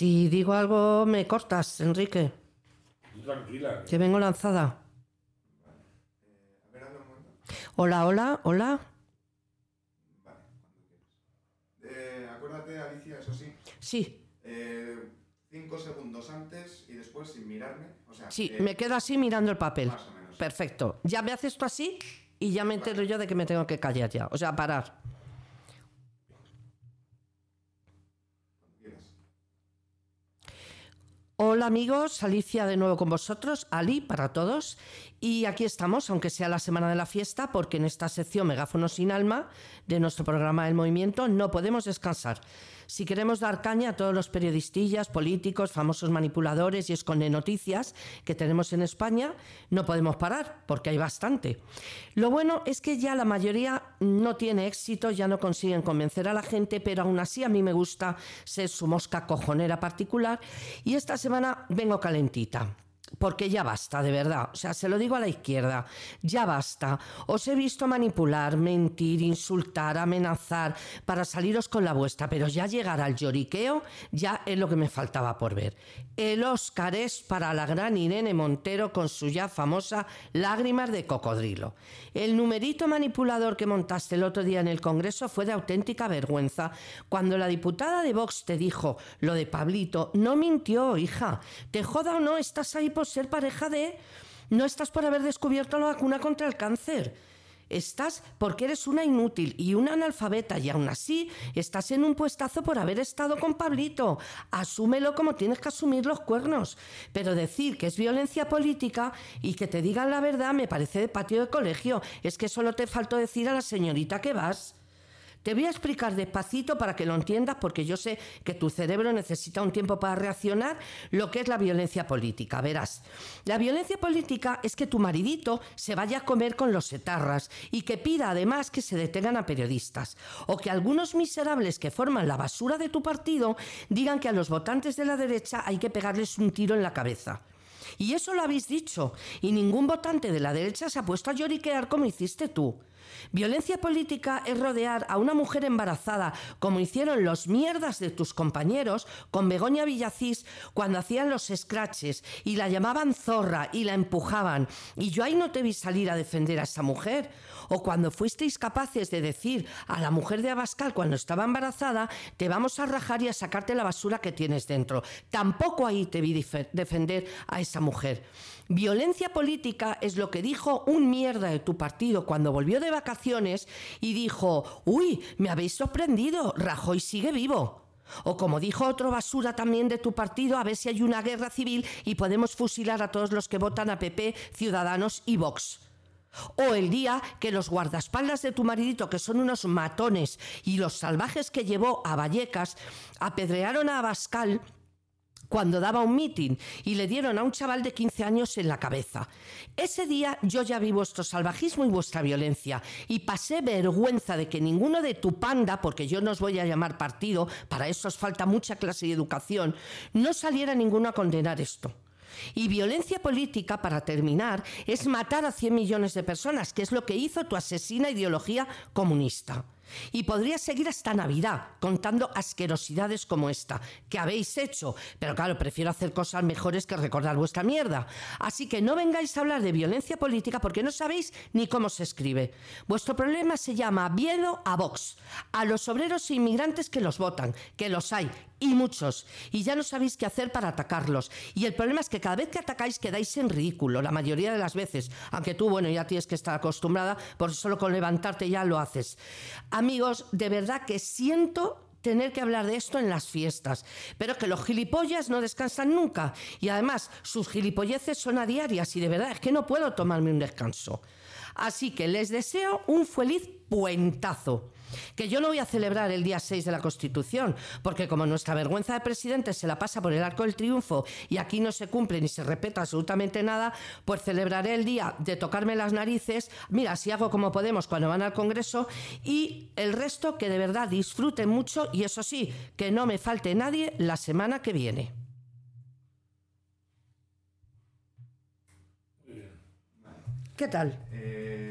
Si digo algo, me cortas, Enrique. Tú tranquila. Que vengo lanzada. Momento. Hola, hola, hola. Vale, cuando quieras. Eh, acuérdate, Alicia, eso sí. Sí, eh, cinco segundos antes y después sin mirarme. O sea, sí, eh, me quedo así mirando el papel. Más o menos. Perfecto. Ya me haces esto así y ya me entero yo de que me tengo que callar ya. O sea, parar. cuando quieras. Hola amigos, Alicia de nuevo con vosotros, Ali para todos. Y aquí estamos, aunque sea la semana de la fiesta, porque en esta sección Megáfono sin alma de nuestro programa El Movimiento no podemos descansar. Si queremos dar caña a todos los periodistillas, políticos, famosos manipuladores y esconde noticias que tenemos en España, no podemos parar, porque hay bastante. Lo bueno es que ya la mayoría no tiene éxito, ya no consiguen convencer a la gente, pero aún así a mí me gusta ser su mosca cojonera particular y esta semana vengo calentita. Porque ya basta, de verdad. O sea, se lo digo a la izquierda. Ya basta. Os he visto manipular, mentir, insultar, amenazar para saliros con la vuestra, pero ya llegar al lloriqueo ya es lo que me faltaba por ver. El Oscar es para la gran Irene Montero con su ya famosa lágrimas de cocodrilo. El numerito manipulador que montaste el otro día en el Congreso fue de auténtica vergüenza. Cuando la diputada de Vox te dijo lo de Pablito, no mintió, hija. Te joda o no, estás ahí por ser pareja de... No estás por haber descubierto la vacuna contra el cáncer. Estás porque eres una inútil y una analfabeta y aún así estás en un puestazo por haber estado con Pablito. Asúmelo como tienes que asumir los cuernos. Pero decir que es violencia política y que te digan la verdad me parece de patio de colegio. Es que solo te faltó decir a la señorita que vas. Te voy a explicar despacito para que lo entiendas porque yo sé que tu cerebro necesita un tiempo para reaccionar lo que es la violencia política. Verás, la violencia política es que tu maridito se vaya a comer con los etarras y que pida además que se detengan a periodistas o que algunos miserables que forman la basura de tu partido digan que a los votantes de la derecha hay que pegarles un tiro en la cabeza. Y eso lo habéis dicho, y ningún votante de la derecha se ha puesto a lloriquear como hiciste tú. Violencia política es rodear a una mujer embarazada, como hicieron los mierdas de tus compañeros con Begoña Villacís cuando hacían los scratches y la llamaban zorra y la empujaban. Y yo ahí no te vi salir a defender a esa mujer. O cuando fuisteis capaces de decir a la mujer de Abascal cuando estaba embarazada, te vamos a rajar y a sacarte la basura que tienes dentro. Tampoco ahí te vi defender a esa mujer. Violencia política es lo que dijo un mierda de tu partido cuando volvió de vacaciones y dijo, uy, me habéis sorprendido, Rajoy sigue vivo. O como dijo otro basura también de tu partido, a ver si hay una guerra civil y podemos fusilar a todos los que votan a PP, Ciudadanos y Vox. O el día que los guardaespaldas de tu maridito, que son unos matones, y los salvajes que llevó a Vallecas, apedrearon a Abascal cuando daba un mitin y le dieron a un chaval de 15 años en la cabeza. Ese día yo ya vi vuestro salvajismo y vuestra violencia y pasé vergüenza de que ninguno de tu panda, porque yo no os voy a llamar partido, para eso os falta mucha clase y educación, no saliera ninguno a condenar esto. Y violencia política, para terminar, es matar a 100 millones de personas, que es lo que hizo tu asesina ideología comunista. Y podría seguir hasta Navidad contando asquerosidades como esta, que habéis hecho, pero claro, prefiero hacer cosas mejores que recordar vuestra mierda. Así que no vengáis a hablar de violencia política porque no sabéis ni cómo se escribe. Vuestro problema se llama miedo a Vox, a los obreros e inmigrantes que los votan, que los hay, y muchos, y ya no sabéis qué hacer para atacarlos. Y el problema es que cada vez que atacáis quedáis en ridículo, la mayoría de las veces, aunque tú, bueno, ya tienes que estar acostumbrada, por solo con levantarte ya lo haces. Amigos, de verdad que siento tener que hablar de esto en las fiestas, pero que los gilipollas no descansan nunca y además sus gilipolleces son a diarias y de verdad es que no puedo tomarme un descanso. Así que les deseo un feliz puentazo. Que yo no voy a celebrar el día 6 de la Constitución, porque como nuestra vergüenza de presidente se la pasa por el arco del triunfo y aquí no se cumple ni se respeta absolutamente nada, pues celebraré el día de tocarme las narices, mira, si hago como podemos cuando van al Congreso, y el resto que de verdad disfruten mucho y eso sí, que no me falte nadie la semana que viene. Muy bien. ¿Qué tal? Eh,